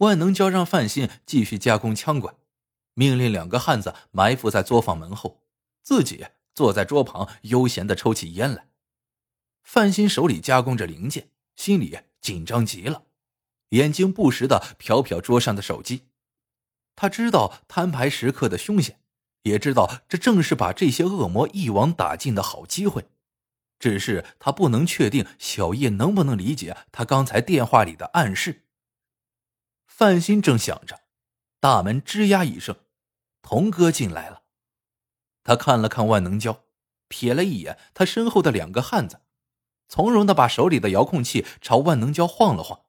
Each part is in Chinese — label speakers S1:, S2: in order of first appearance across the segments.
S1: 万能胶让范鑫继续加工枪管，命令两个汉子埋伏在作坊门后，自己坐在桌旁悠闲的抽起烟来。范鑫手里加工着零件，心里紧张极了，眼睛不时的瞟瞟桌上的手机。他知道摊牌时刻的凶险，也知道这正是把这些恶魔一网打尽的好机会。只是他不能确定小叶能不能理解他刚才电话里的暗示。范鑫正想着，大门吱呀一声，童哥进来了。他看了看万能胶，瞥了一眼他身后的两个汉子，从容的把手里的遥控器朝万能胶晃了晃，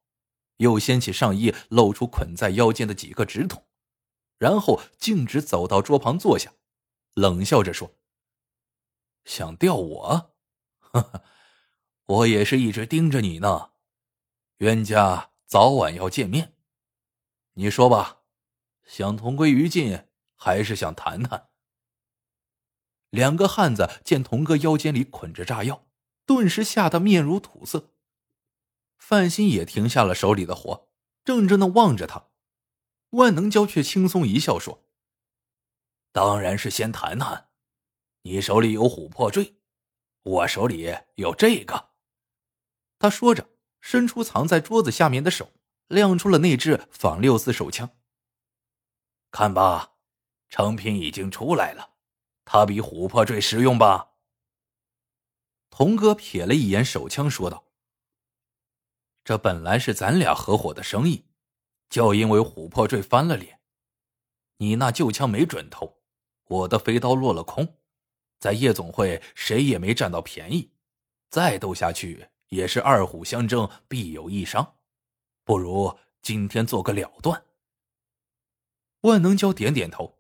S1: 又掀起上衣，露出捆在腰间的几个纸筒，然后径直走到桌旁坐下，冷笑着说：“想钓我？” 哈哈，我也是一直盯着你呢，冤家早晚要见面。你说吧，想同归于尽，还是想谈谈？两个汉子见童哥腰间里捆着炸药，顿时吓得面如土色。范鑫也停下了手里的活，怔怔的望着他。万能胶却轻松一笑说：“当然是先谈谈，你手里有琥珀坠。”我手里有这个，他说着，伸出藏在桌子下面的手，亮出了那支仿六四手枪。看吧，成品已经出来了，它比琥珀坠实用吧？童哥瞥了一眼手枪，说道：“这本来是咱俩合伙的生意，就因为琥珀坠翻了脸，你那旧枪没准头，我的飞刀落了空。”在夜总会，谁也没占到便宜，再斗下去也是二虎相争，必有一伤，不如今天做个了断。万能胶点点头，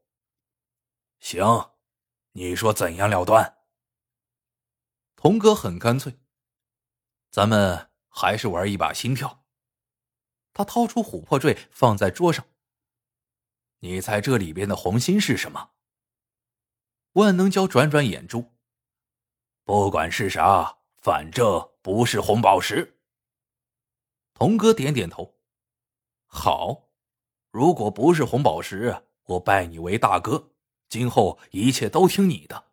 S1: 行，你说怎样了断？童哥很干脆，咱们还是玩一把心跳。他掏出琥珀坠放在桌上，你猜这里边的红心是什么？万能胶转转眼珠，不管是啥，反正不是红宝石。童哥点点头，好，如果不是红宝石，我拜你为大哥，今后一切都听你的。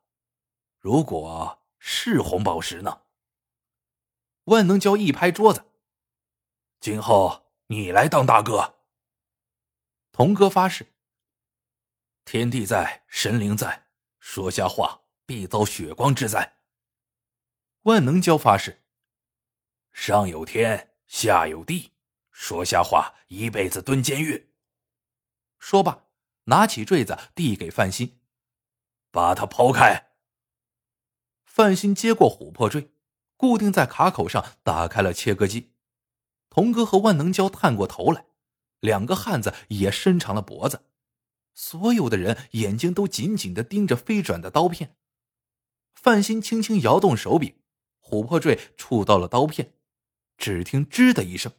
S1: 如果是红宝石呢？万能胶一拍桌子，今后你来当大哥。童哥发誓，天地在，神灵在。说瞎话必遭血光之灾。万能胶发誓：上有天，下有地，说瞎话一辈子蹲监狱。说罢，拿起坠子递给范鑫，把它抛开。范鑫接过琥珀坠，固定在卡口上，打开了切割机。童哥和万能胶探过头来，两个汉子也伸长了脖子。所有的人眼睛都紧紧的盯着飞转的刀片。范鑫轻轻摇动手柄，琥珀坠触到了刀片，只听“吱”的一声，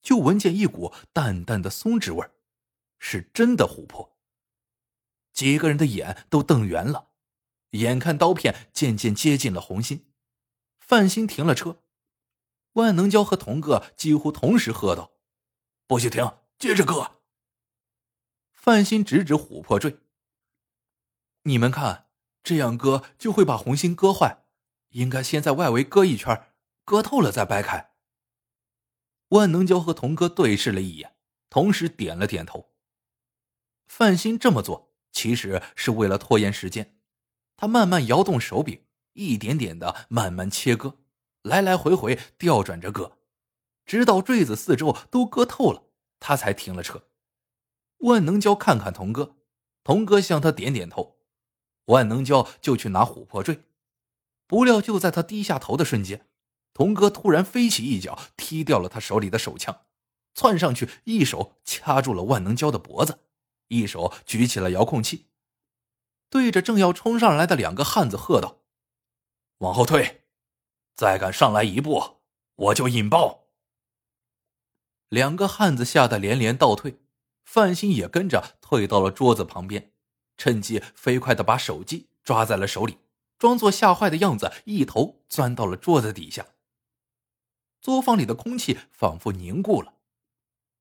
S1: 就闻见一股淡淡的松脂味是真的琥珀。几个人的眼都瞪圆了，眼看刀片渐渐接近了红心，范鑫停了车。万能胶和童哥几乎同时喝道：“不许停，接着割！”范鑫指指琥珀坠，你们看，这样割就会把红心割坏，应该先在外围割一圈，割透了再掰开。万能胶和童哥对视了一眼，同时点了点头。范鑫这么做其实是为了拖延时间，他慢慢摇动手柄，一点点的慢慢切割，来来回回调转着割，直到坠子四周都割透了，他才停了车。万能胶看看童哥，童哥向他点点头，万能胶就去拿琥珀坠。不料就在他低下头的瞬间，童哥突然飞起一脚踢掉了他手里的手枪，窜上去一手掐住了万能胶的脖子，一手举起了遥控器，对着正要冲上来的两个汉子喝道：“往后退，再敢上来一步，我就引爆！”两个汉子吓得连连倒退。范鑫也跟着退到了桌子旁边，趁机飞快的把手机抓在了手里，装作吓坏的样子，一头钻到了桌子底下。作坊里的空气仿佛凝固了，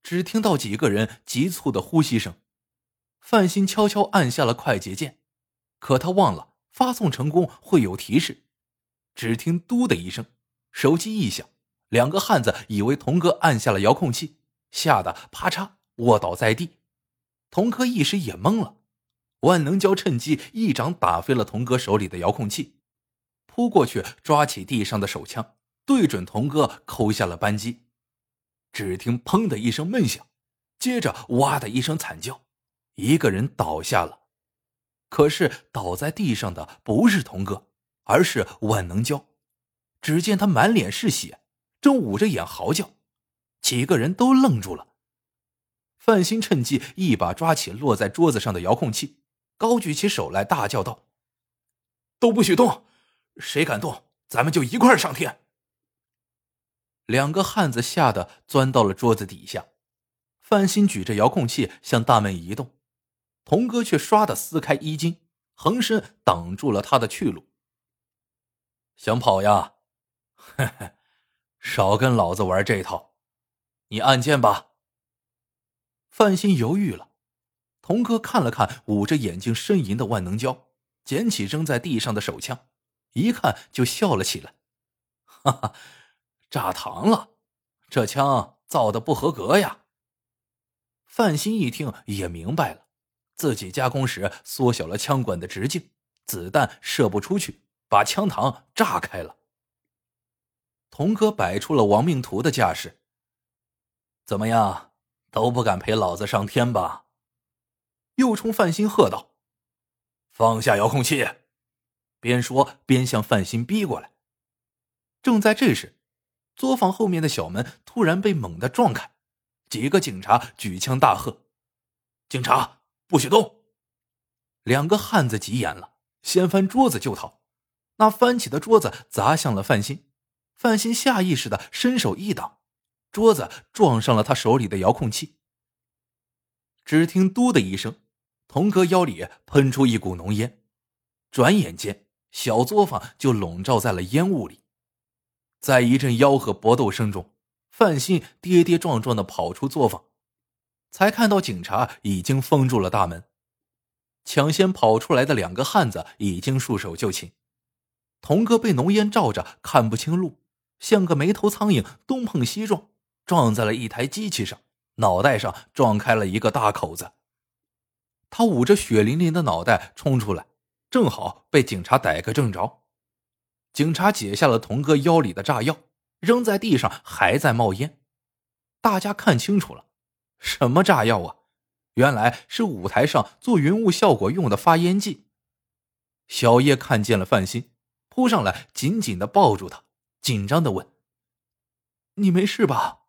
S1: 只听到几个人急促的呼吸声。范鑫悄悄按下了快捷键，可他忘了发送成功会有提示。只听“嘟”的一声，手机一响，两个汉子以为童哥按下了遥控器，吓得啪嚓卧倒在地。童哥一时也懵了，万能胶趁机一掌打飞了童哥手里的遥控器，扑过去抓起地上的手枪，对准童哥扣下了扳机。只听“砰”的一声闷响，接着“哇”的一声惨叫，一个人倒下了。可是倒在地上的不是童哥，而是万能胶。只见他满脸是血，正捂着眼嚎叫。几个人都愣住了。范鑫趁机一把抓起落在桌子上的遥控器，高举起手来，大叫道：“都不许动！谁敢动，咱们就一块上天！”两个汉子吓得钻到了桌子底下，范鑫举着遥控器向大门移动，童哥却唰的撕开衣襟，横身挡住了他的去路。想跑呀？嘿嘿，少跟老子玩这套！你按键吧。范鑫犹豫了，童哥看了看捂着眼睛呻吟的万能胶，捡起扔在地上的手枪，一看就笑了起来，哈哈。炸膛了，这枪造的不合格呀。范鑫一听也明白了，自己加工时缩小了枪管的直径，子弹射不出去，把枪膛炸开了。童哥摆出了亡命徒的架势，怎么样，都不敢陪老子上天吧？又冲范鑫喝道：“放下遥控器！”边说边向范鑫逼过来。正在这时。作坊后面的小门突然被猛地撞开，几个警察举枪大喝：“警察不许动！”两个汉子急眼了，掀翻桌子就逃。那翻起的桌子砸向了范鑫，范鑫下意识的伸手一挡，桌子撞上了他手里的遥控器。只听“嘟”的一声，童哥腰里喷出一股浓烟，转眼间小作坊就笼罩在了烟雾里。在一阵吆喝搏斗声中，范鑫跌跌撞撞的跑出作坊，才看到警察已经封住了大门。抢先跑出来的两个汉子已经束手就擒。童哥被浓烟罩着，看不清路，像个没头苍蝇，东碰西撞，撞在了一台机器上，脑袋上撞开了一个大口子。他捂着血淋淋的脑袋冲出来，正好被警察逮个正着。警察解下了童哥腰里的炸药，扔在地上，还在冒烟。大家看清楚了，什么炸药啊？原来是舞台上做云雾效果用的发烟剂。小叶看见了范鑫，扑上来，紧紧的抱住他，紧张的问：“你没事吧？”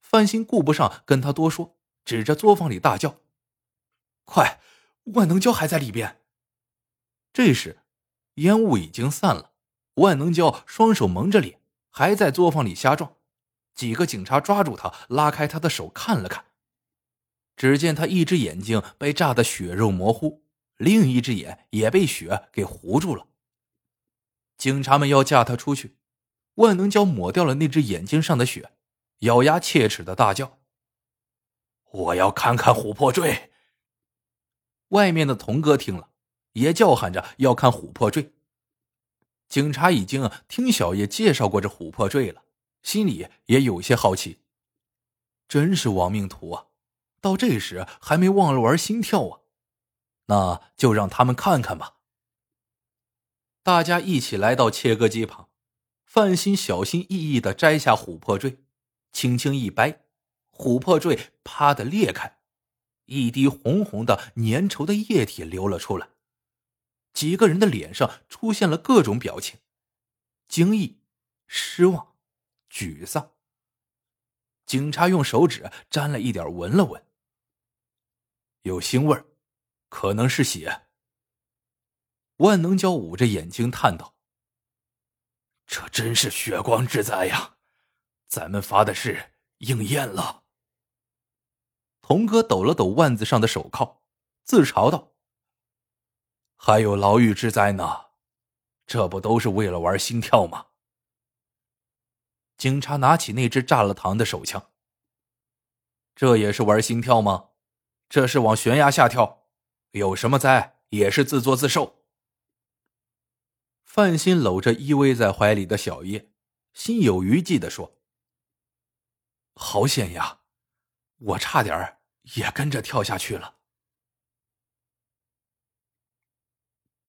S1: 范鑫顾不上跟他多说，指着作坊里大叫：“快，万能胶还在里边！”这时。烟雾已经散了，万能胶双手蒙着脸，还在作坊里瞎撞。几个警察抓住他，拉开他的手看了看，只见他一只眼睛被炸得血肉模糊，另一只眼也被血给糊住了。警察们要架他出去，万能胶抹掉了那只眼睛上的血，咬牙切齿的大叫：“我要看看琥珀坠！”外面的童哥听了。也叫喊着要看琥珀坠。警察已经听小叶介绍过这琥珀坠了，心里也有些好奇。真是亡命徒啊！到这时还没忘了玩心跳啊！那就让他们看看吧。大家一起来到切割机旁，范鑫小心翼翼的摘下琥珀坠，轻轻一掰，琥珀坠啪的裂开，一滴红红的粘稠的液体流了出来。几个人的脸上出现了各种表情：惊异、失望、沮丧。警察用手指沾了一点，闻了闻，有腥味可能是血。万能胶捂着眼睛叹道：“这真是血光之灾呀！咱们发的誓应验了。”童哥抖了抖腕子上的手铐，自嘲道。还有牢狱之灾呢，这不都是为了玩心跳吗？警察拿起那只炸了膛的手枪。这也是玩心跳吗？这是往悬崖下跳，有什么灾也是自作自受。范鑫搂着依偎在怀里的小叶，心有余悸的说：“好险呀，我差点也跟着跳下去了。”